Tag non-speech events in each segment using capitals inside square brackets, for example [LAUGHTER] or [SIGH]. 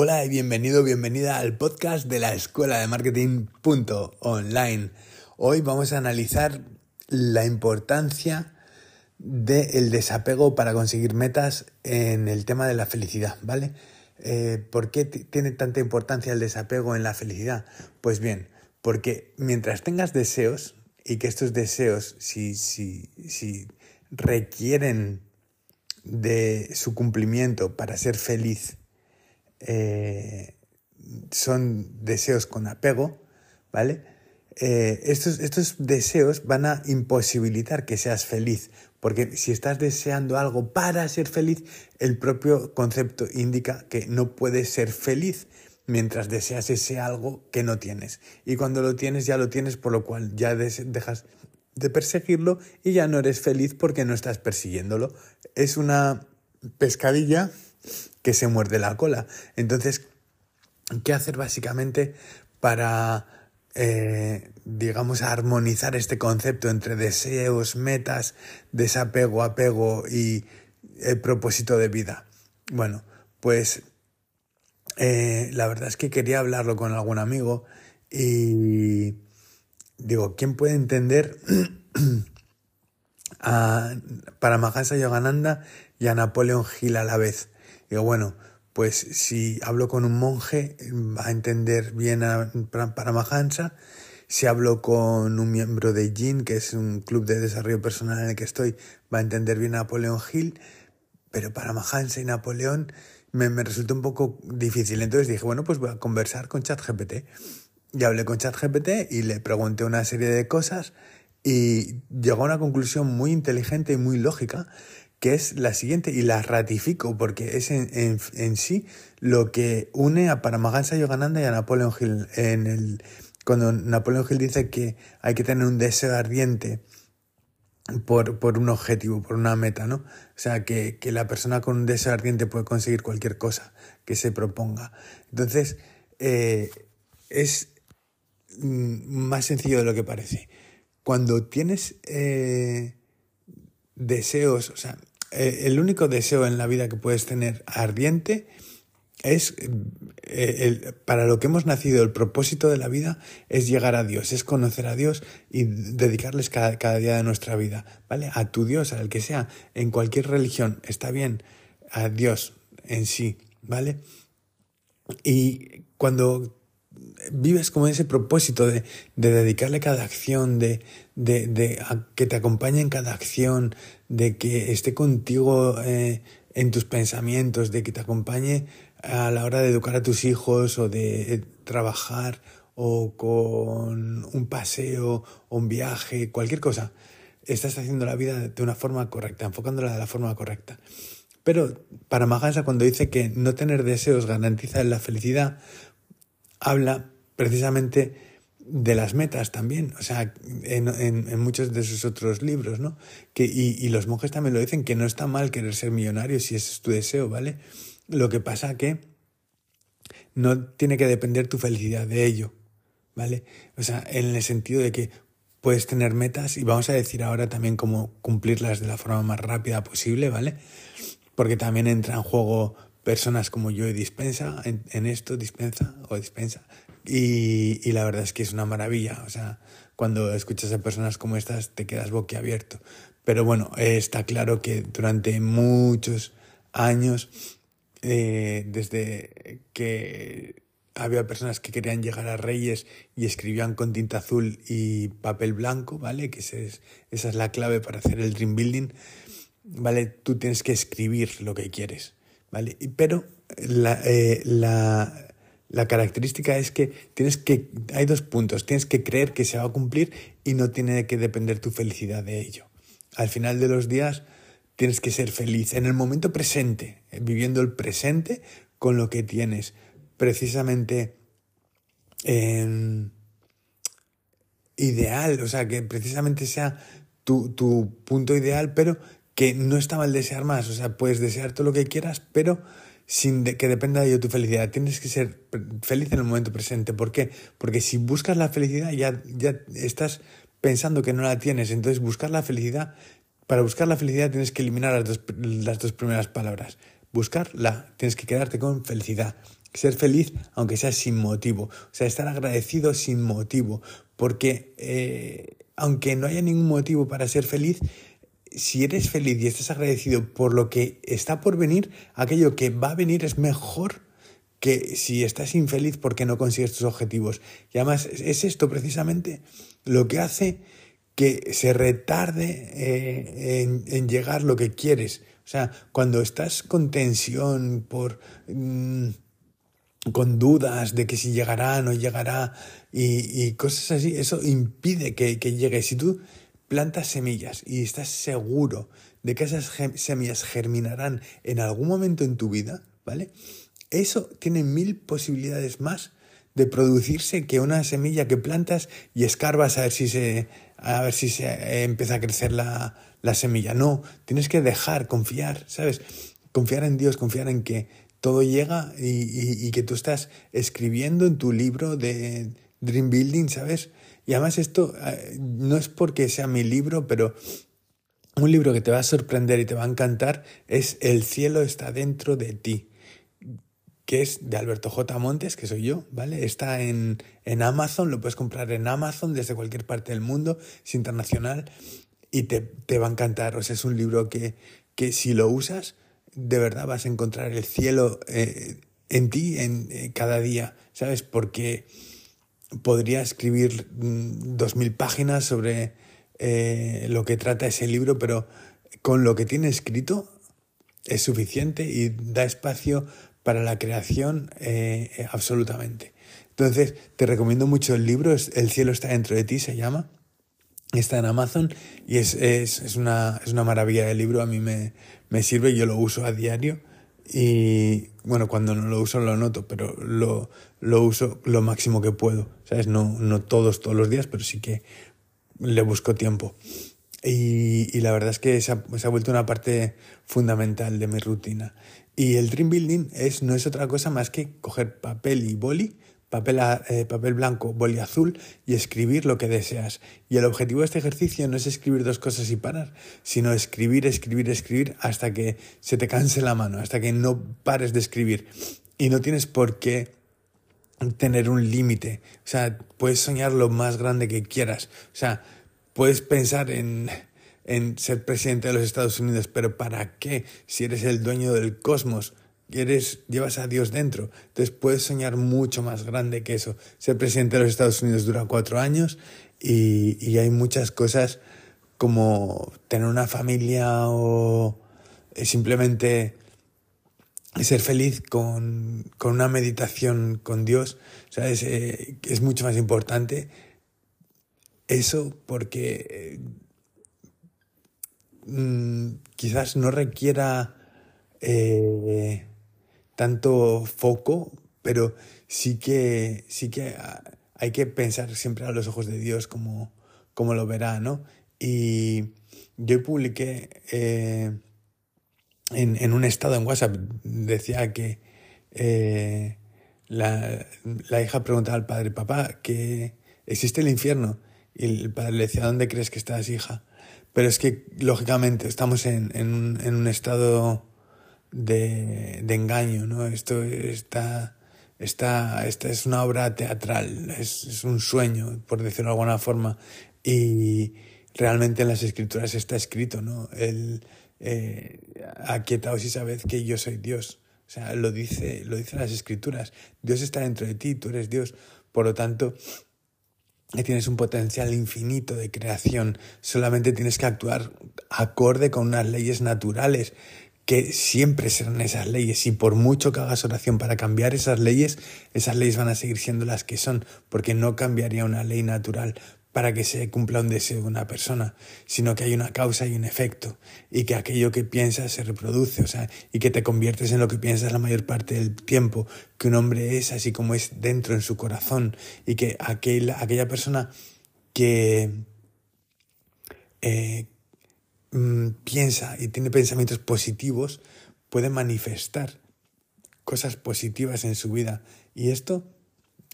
Hola y bienvenido, bienvenida al podcast de la Escuela de Marketing Online. Hoy vamos a analizar la importancia del desapego para conseguir metas en el tema de la felicidad, ¿vale? Eh, ¿Por qué tiene tanta importancia el desapego en la felicidad? Pues bien, porque mientras tengas deseos y que estos deseos, si, si, si requieren de su cumplimiento para ser feliz, eh, son deseos con apego, ¿vale? Eh, estos, estos deseos van a imposibilitar que seas feliz, porque si estás deseando algo para ser feliz, el propio concepto indica que no puedes ser feliz mientras deseas ese algo que no tienes. Y cuando lo tienes, ya lo tienes, por lo cual ya dejas de perseguirlo y ya no eres feliz porque no estás persiguiéndolo. Es una pescadilla que se muerde la cola. Entonces, ¿qué hacer básicamente para, eh, digamos, armonizar este concepto entre deseos, metas, desapego, apego y el propósito de vida? Bueno, pues eh, la verdad es que quería hablarlo con algún amigo y digo, ¿quién puede entender [CLEARS THROAT] a Paramahansa y a Napoleón Hill a la vez? Digo, bueno, pues si hablo con un monje va a entender bien a Paramahansa. Si hablo con un miembro de JIN, que es un club de desarrollo personal en el que estoy, va a entender bien a Napoleón Hill. Pero Paramahansa y Napoleón me, me resultó un poco difícil. Entonces dije, bueno, pues voy a conversar con ChatGPT. Y hablé con ChatGPT y le pregunté una serie de cosas y llegó a una conclusión muy inteligente y muy lógica que es la siguiente, y la ratifico porque es en, sí lo que une a Paramahansa Yogananda y a Napoleon Hill. En el, cuando Napoleon Hill dice que hay que tener un deseo ardiente por, por un objetivo, por una meta, ¿no? O sea, que, que, la persona con un deseo ardiente puede conseguir cualquier cosa que se proponga. Entonces, eh, es más sencillo de lo que parece. Cuando tienes eh, deseos, o sea, eh, el único deseo en la vida que puedes tener ardiente es, eh, para lo que hemos nacido, el propósito de la vida es llegar a Dios, es conocer a Dios y dedicarles cada, cada día de nuestra vida, ¿vale? A tu Dios, al que sea, en cualquier religión, está bien, a Dios en sí, ¿vale? Y cuando vives como ese propósito de, dedicarle cada acción, de, de, que te acompañe en cada acción, de que esté contigo eh, en tus pensamientos, de que te acompañe a la hora de educar a tus hijos o de trabajar o con un paseo o un viaje, cualquier cosa. Estás haciendo la vida de una forma correcta, enfocándola de la forma correcta. Pero para Magansa cuando dice que no tener deseos garantiza la felicidad, habla precisamente de las metas también, o sea, en, en, muchos de sus otros libros, ¿no? Que, y, y, los monjes también lo dicen, que no está mal querer ser millonario si ese es tu deseo, ¿vale? Lo que pasa que no tiene que depender tu felicidad de ello, ¿vale? O sea, en el sentido de que puedes tener metas y vamos a decir ahora también cómo cumplirlas de la forma más rápida posible, ¿vale? Porque también entra en juego personas como yo y dispensa en, esto, dispensa o dispensa. Y, y, la verdad es que es una maravilla. O sea, cuando escuchas a personas como estas te quedas boquiabierto. Pero bueno, está claro que durante muchos años, eh, desde que había personas que querían llegar a Reyes y escribían con tinta azul y papel blanco, ¿vale? Que es, esa es la clave para hacer el dream building, ¿vale? Tú tienes que escribir lo que quieres. ¿Vale? Pero la, eh, la, la, característica es que tienes que, hay dos puntos, tienes que creer que se va a cumplir y no tiene que depender tu felicidad de ello. Al final de los días tienes que ser feliz en el momento presente, viviendo el presente con lo que tienes, precisamente ideal, o sea, que precisamente sea tu, tu punto ideal, pero que no está mal desear más, o sea, puedes desear todo lo que quieras, pero sin que dependa de ello tu felicidad. Tienes que ser feliz en el momento presente. ¿Por qué? Porque si buscas la felicidad ya, ya estás pensando que no la tienes. Entonces buscar la felicidad, para buscar la felicidad tienes que eliminar las dos, las dos primeras palabras. Buscarla, tienes que quedarte con felicidad. ser feliz aunque sea sin motivo, o sea, estar agradecido sin motivo, porque eh, aunque no haya ningún motivo para ser feliz, si eres feliz y estás agradecido por lo que está por venir, aquello que va a venir es mejor que si estás infeliz porque no consigues tus objetivos. Y además es esto precisamente lo que hace que se retarde eh, en, llegar lo que quieres. O sea, cuando estás con tensión por... Mm, con dudas de que si llegará no llegará y, cosas así, eso impide que, que llegue. Si tú plantas semillas y estás seguro de que esas semillas germinarán en algún momento en tu vida, ¿vale? Eso tiene mil posibilidades más de producirse que una semilla que plantas y escarbas a ver si se, a ver si se eh, empieza a crecer la, la semilla. No, tienes que dejar, confiar, ¿sabes? Confiar en Dios, confiar en que todo llega y, y, que tú estás escribiendo en tu libro de Dream Building, ¿sabes? Y además esto eh, no es porque sea mi libro, pero un libro que te va a sorprender y te va a encantar es El cielo está dentro de ti, que es de Alberto J. Montes, que soy yo, ¿vale? Está en, en Amazon, lo puedes comprar en Amazon desde cualquier parte del mundo, es internacional y te, te va a encantar. O sea, es un libro que, que si lo usas, de verdad vas a encontrar el cielo eh, en ti en, eh, cada día, ¿sabes? Porque podría escribir mm, dos mil páginas sobre eh, lo que trata ese libro, pero con lo que tiene escrito es suficiente y da espacio para la creación absolutamente. Entonces, te recomiendo mucho el libro, El cielo está dentro de ti, se llama. Está en Amazon y es, es, es, una, es una maravilla de libro. A mí me, me sirve, yo lo uso a diario y bueno, cuando no lo uso lo noto, pero lo, lo uso lo máximo que puedo, ¿sabes? No, no todos, todos los días, pero sí que le busco tiempo. Y, y la verdad es que se ha, vuelto una parte fundamental de mi rutina. Y el Dream Building es, no es otra cosa más que coger papel y boli papel, eh, papel blanco, boli azul y escribir lo que deseas. Y el objetivo de este ejercicio no es escribir dos cosas y parar, sino escribir, escribir, escribir hasta que se te canse la mano, hasta que no pares de escribir. Y no tienes por qué tener un límite. O sea, puedes soñar lo más grande que quieras. O sea, puedes pensar en, en ser presidente de los Estados Unidos, pero ¿para qué si eres el dueño del cosmos? Eres, llevas a Dios dentro. Entonces puedes soñar mucho más grande que eso. Ser presidente de los Estados Unidos dura cuatro años y, y hay muchas cosas como tener una familia o simplemente ser feliz con, con una meditación con Dios, ¿sabes? Eh, es mucho más importante eso porque eh, mm, quizás no requiera eh, tanto foco, pero sí que, sí que hay que pensar siempre a los ojos de Dios como, como lo verá, ¿no? Y yo publiqué eh, en, en, un estado en WhatsApp, decía que eh, la, la, hija preguntaba al padre, papá, que existe el infierno. Y el padre le decía, ¿dónde crees que estás, hija? Pero es que, lógicamente, estamos en, en un estado de, de engaño, ¿no? Esto está, está, esta es una obra teatral, es, es, un sueño, por decirlo de alguna forma, y realmente en las escrituras está escrito, ¿no? El, eh, aquietaos y sabed que yo soy Dios. O sea, lo dice, lo dice las escrituras. Dios está dentro de ti, tú eres Dios. Por lo tanto, tienes un potencial infinito de creación. Solamente tienes que actuar acorde con unas leyes naturales que siempre serán esas leyes. Y por mucho que hagas oración para cambiar esas leyes, esas leyes van a seguir siendo las que son, porque no cambiaría una ley natural para que se cumpla un deseo de una persona, sino que hay una causa y un efecto, y que aquello que piensas se reproduce, o sea, y que te conviertes en lo que piensas la mayor parte del tiempo, que un hombre es así como es dentro en su corazón, y que aquel, aquella persona que, eh, Mm, piensa y tiene pensamientos positivos, puede manifestar cosas positivas en su vida. Y esto,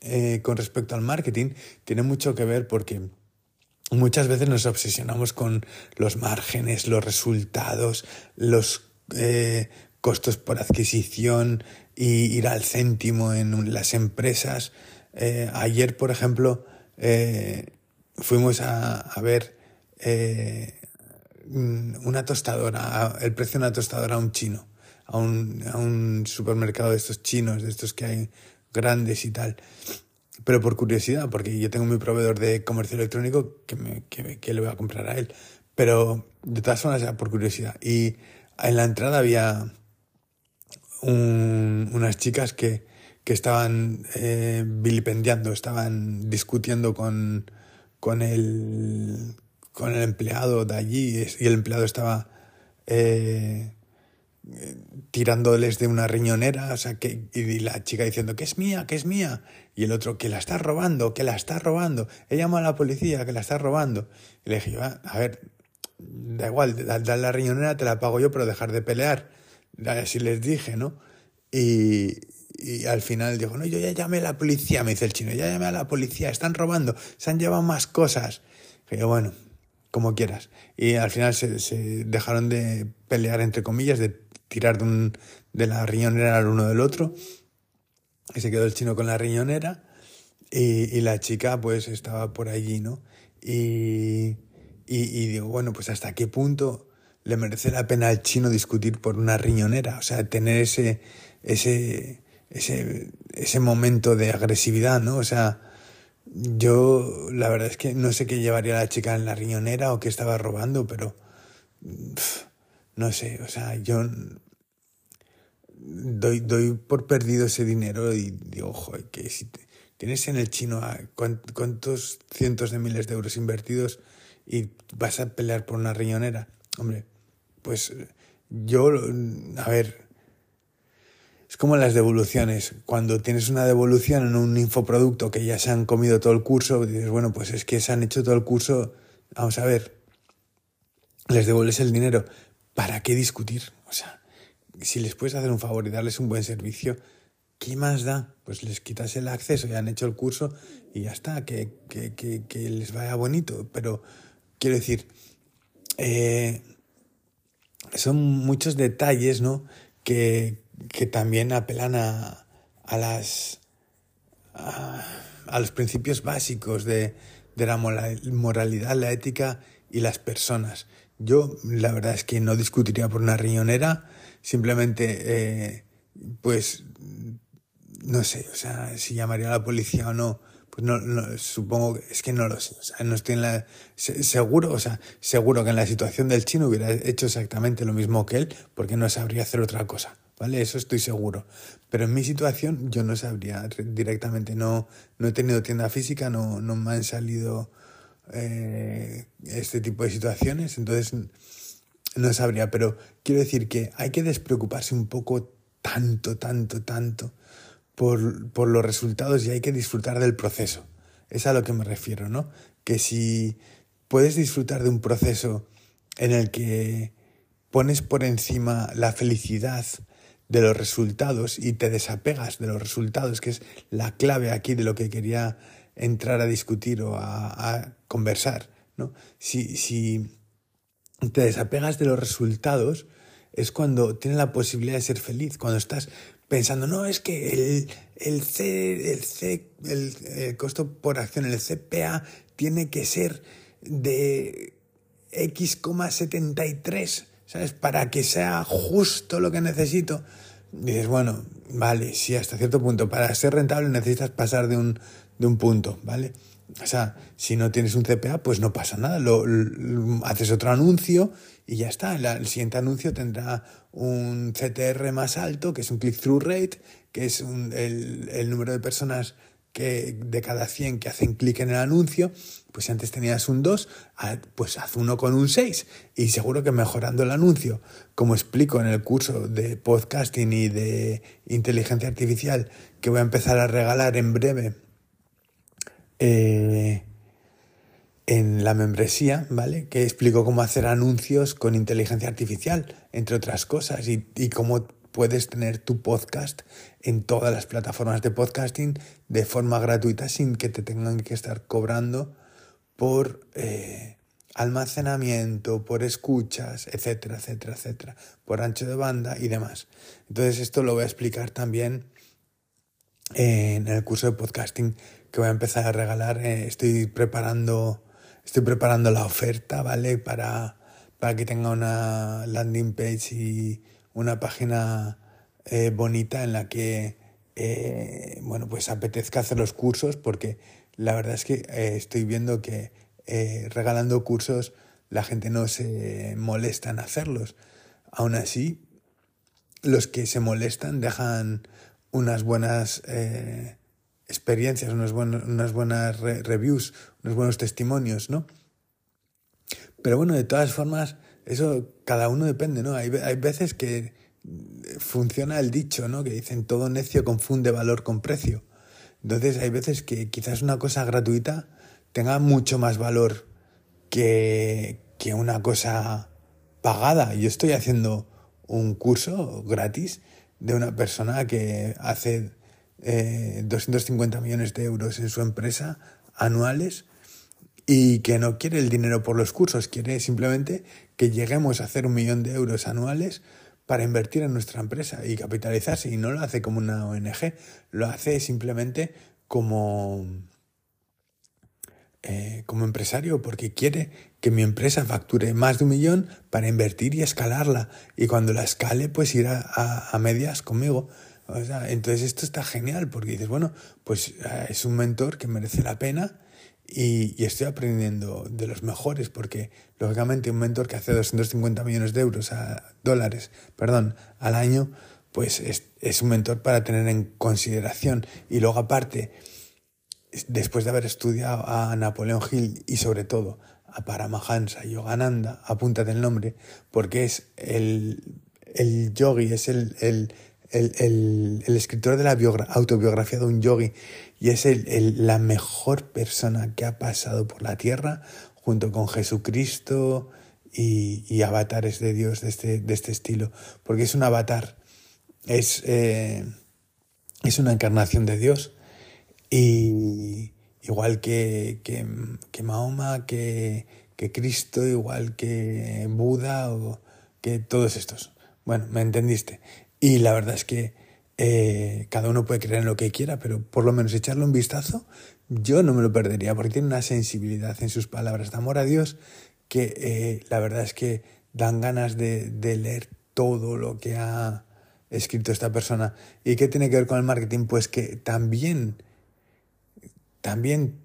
eh, con respecto al marketing, tiene mucho que ver porque muchas veces nos obsesionamos con los márgenes, los resultados, los eh, costos por adquisición y ir al céntimo en las empresas. Eh, ayer, por ejemplo, fuimos a, a ver eh, una tostadora, el precio de una tostadora a un chino, a un, a un supermercado de estos chinos, de estos que hay grandes y tal. Pero por curiosidad, porque yo tengo mi proveedor de comercio electrónico que, me, que, le voy a comprar a él. Pero de todas formas, ya por curiosidad. Y en la entrada había un, unas chicas que, que estaban eh, vilipendiando, estaban discutiendo con, con, el, con el empleado de allí y el empleado estaba eh, tirándoles de una riñonera, o sea, que, y la chica diciendo que es mía, que es mía, y el otro que la está robando, que la está robando, he llamado a la policía, que la está robando. Y le dije, ah, a ver, da igual, da, la riñonera te la pago yo, pero dejar de pelear. Así les dije, ¿no? Y, al final dijo, no, yo ya llamé a la policía, me dice el chino, ya llamé a la policía, están robando, se han llevado más cosas. Yo, bueno, como quieras. Y al final se, dejaron de pelear, entre comillas, de tirar de, un, de la riñonera al uno del otro. Y se quedó el chino con la riñonera y, y la chica pues estaba por allí, ¿no? Y, y, y digo, bueno, pues hasta qué punto le merece la pena al chino discutir por una riñonera, o sea, tener ese, ese, ese, ese momento de agresividad, ¿no? O sea, yo la verdad es que no sé qué llevaría la chica en la riñonera o qué estaba robando, pero no sé, o sea, yo doy, doy por perdido ese dinero y digo, ojo, que si tienes en el chino a cuántos cientos de miles de euros invertidos y vas a pelear por una riñonera, hombre, pues yo, a ver, es como las devoluciones. Cuando tienes una devolución en un infoproducto que ya se han comido todo el curso, dices, bueno, pues es que se han hecho todo el curso, vamos a ver, les devuelves el dinero. ¿Para qué discutir? O sea, si les puedes hacer un favor y darles un buen servicio, ¿qué más da? Pues les quitas el acceso, ya han hecho el curso y ya está, que, que, que, les vaya bonito. Pero quiero decir, eh, son muchos detalles, ¿no? Que, que también apelan a, a las a, a, los principios básicos de, de la moralidad, la ética y las personas. Yo la verdad es que no discutiría por una riñonera, simplemente eh, pues no sé, o sea, si llamaría a la policía o no, pues no, no supongo que es que no lo sé, o sea, no estoy en la seguro, o sea, seguro que en la situación del chino hubiera hecho exactamente lo mismo que él, porque no sabría hacer otra cosa. ¿Vale? Eso estoy seguro. Pero en mi situación yo no sabría directamente, no, no he tenido tienda física, no, no me han salido eh, este tipo de situaciones, entonces no sabría, pero quiero decir que hay que despreocuparse un poco tanto, tanto, tanto por, por los resultados y hay que disfrutar del proceso. Es a lo que me refiero, ¿no? Que si puedes disfrutar de un proceso en el que pones por encima la felicidad, de los resultados y te desapegas de los resultados, que es la clave aquí de lo que quería entrar a discutir o a, conversar. ¿no? Si, si te desapegas de los resultados, es cuando tienes la posibilidad de ser feliz, cuando estás pensando, no, es que el, el C, el C, el, el costo por acción, el CPA tiene que ser de X,73 ¿sabes? Para que sea justo lo que necesito. Dices, bueno, vale, sí, hasta cierto punto. Para ser rentable necesitas pasar de un, de un punto, ¿vale? O sea, si no tienes un CPA, pues no pasa nada. Lo, haces otro anuncio y ya está. El siguiente anuncio tendrá un CTR más alto, que es un click-through rate, que es un, el, el número de personas que de cada 100 que hacen clic en el anuncio, pues si antes tenías un 2, pues haz uno con un 6 y seguro que mejorando el anuncio, como explico en el curso de podcasting y de inteligencia artificial que voy a empezar a regalar en breve eh, en la membresía, ¿vale? Que explico cómo hacer anuncios con inteligencia artificial, entre otras cosas, y cómo puedes tener tu podcast en todas las plataformas de podcasting de forma gratuita sin que te tengan que estar cobrando por, eh, almacenamiento, por escuchas, etcétera, etcétera, etcétera, por ancho de banda y demás. Entonces esto lo voy a explicar también en el curso de podcasting que voy a empezar a regalar. Eh, estoy preparando, estoy preparando la oferta, ¿vale? Para, para que tenga una landing page y una página eh, bonita en la que, eh, bueno, pues apetezca hacer los cursos porque la verdad es que estoy viendo que regalando cursos la gente no se molesta en hacerlos. Aún así, los que se molestan dejan unas buenas eh, experiencias, unas, buenas, unas buenas reviews, unos buenos testimonios, ¿no? Pero bueno, de todas formas, eso cada uno depende, ¿no? Hay, hay veces que funciona el dicho, ¿no? Que dicen todo necio confunde valor con precio. Entonces hay veces que quizás una cosa gratuita tenga mucho más valor que, que una cosa pagada. Yo estoy haciendo un curso gratis de una persona que hace 250 eh, millones de euros en su empresa anuales y que no quiere el dinero por los cursos, quiere simplemente que lleguemos a hacer un millón de euros anuales para invertir en nuestra empresa y capitalizarse. Y no lo hace como una ONG, lo hace simplemente como, eh, como empresario porque quiere que mi empresa facture más de un millón para invertir y escalarla. Y cuando la escale, pues ir a, medias conmigo. entonces esto está genial porque dices, bueno, pues eh, es un mentor que merece la pena y, estoy aprendiendo de los mejores porque lógicamente un mentor que hace 250 millones de euros a dólares, perdón, al año, pues es, es un mentor para tener en consideración. Y luego aparte, después de haber estudiado a Napoleón Hill y sobre todo a Paramahansa Yogananda, apúntate el nombre, porque es el, el yogi, es el, el, el, el escritor de la autobiografía de un yogi y es la mejor persona que ha pasado por la tierra junto con Jesucristo y, y avatares de Dios de este, de este estilo, porque es un avatar, es, eh, es una encarnación de Dios y igual que, que, Mahoma, que, que, Cristo, igual que Buda o que todos estos. Bueno, me entendiste. Y la verdad es que eh, cada uno puede creer en lo que quiera, pero por lo menos echarle un vistazo, yo no me lo perdería, porque tiene una sensibilidad en sus palabras de amor a Dios que eh, la verdad es que dan ganas de, de leer todo lo que ha escrito esta persona. ¿Y qué tiene que ver con el marketing? Pues que también también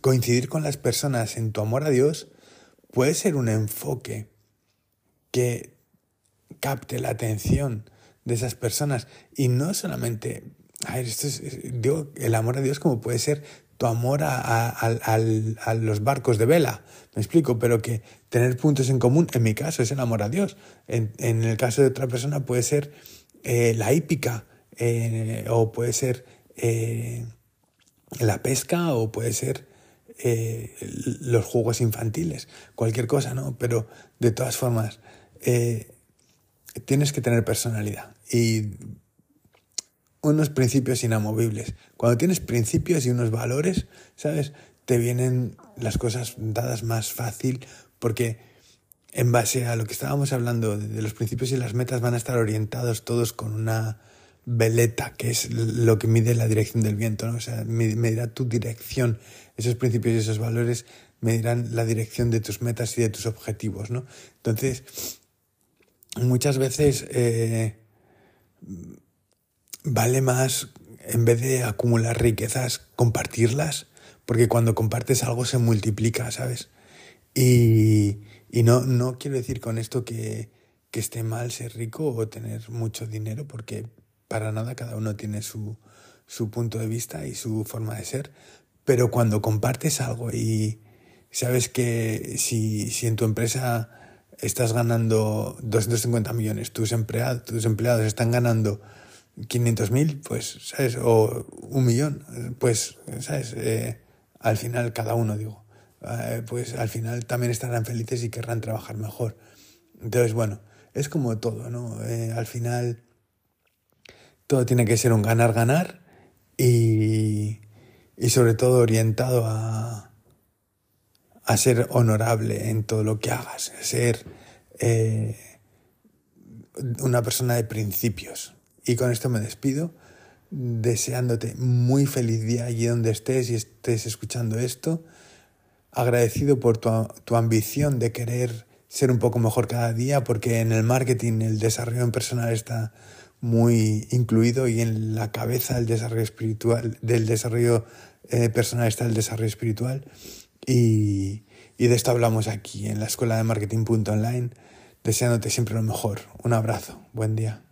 coincidir con las personas en tu amor a Dios puede ser un enfoque que capte la atención de esas personas. Y no solamente, a ver, esto es, digo, el amor a Dios como puede ser tu amor a, los barcos de vela, me explico, pero que tener puntos en común, en mi caso es el amor a Dios, en, el caso de otra persona puede ser eh, la hípica eh, o puede ser... Eh, la pesca o puede ser los juegos infantiles, cualquier cosa, ¿no? Pero de todas formas, tienes que tener personalidad y unos principios inamovibles. Cuando tienes principios y unos valores, ¿sabes? Te vienen las cosas dadas más fácil porque en base a lo que estábamos hablando de los principios y las metas van a estar orientados todos con una veleta, que es lo que mide la dirección del viento, ¿no? O sea, medirá tu dirección. Esos principios y esos valores medirán la dirección de tus metas y de tus objetivos, ¿no? Entonces, muchas veces eh, vale más, en vez de acumular riquezas, compartirlas, porque cuando compartes algo se multiplica, ¿sabes? Y, y no, no quiero decir con esto que, que esté mal ser rico o tener mucho dinero, porque para nada, cada uno tiene su, su punto de vista y su forma de ser, pero cuando compartes algo y sabes que si, si en tu empresa estás ganando 250 millones, tus empleados, tus empleados están ganando 500 mil, pues, ¿sabes? O un millón, pues, ¿sabes? Eh, al final, cada uno, digo, eh, pues al final también estarán felices y querrán trabajar mejor. Entonces, bueno, es como todo, ¿no? Eh, al final todo tiene que ser un ganar-ganar y, y, sobre todo orientado a, a ser honorable en todo lo que hagas, a ser eh, una persona de principios. Y con esto me despido, deseándote muy feliz día allí donde estés y estés escuchando esto, agradecido por tu, tu ambición de querer ser un poco mejor cada día, porque en el marketing el desarrollo personal está muy incluido y en la cabeza del desarrollo espiritual, del desarrollo eh, personal está el desarrollo espiritual. Y, de esto hablamos aquí en la escuela de marketing.online, deseándote siempre lo mejor. Un abrazo, buen día.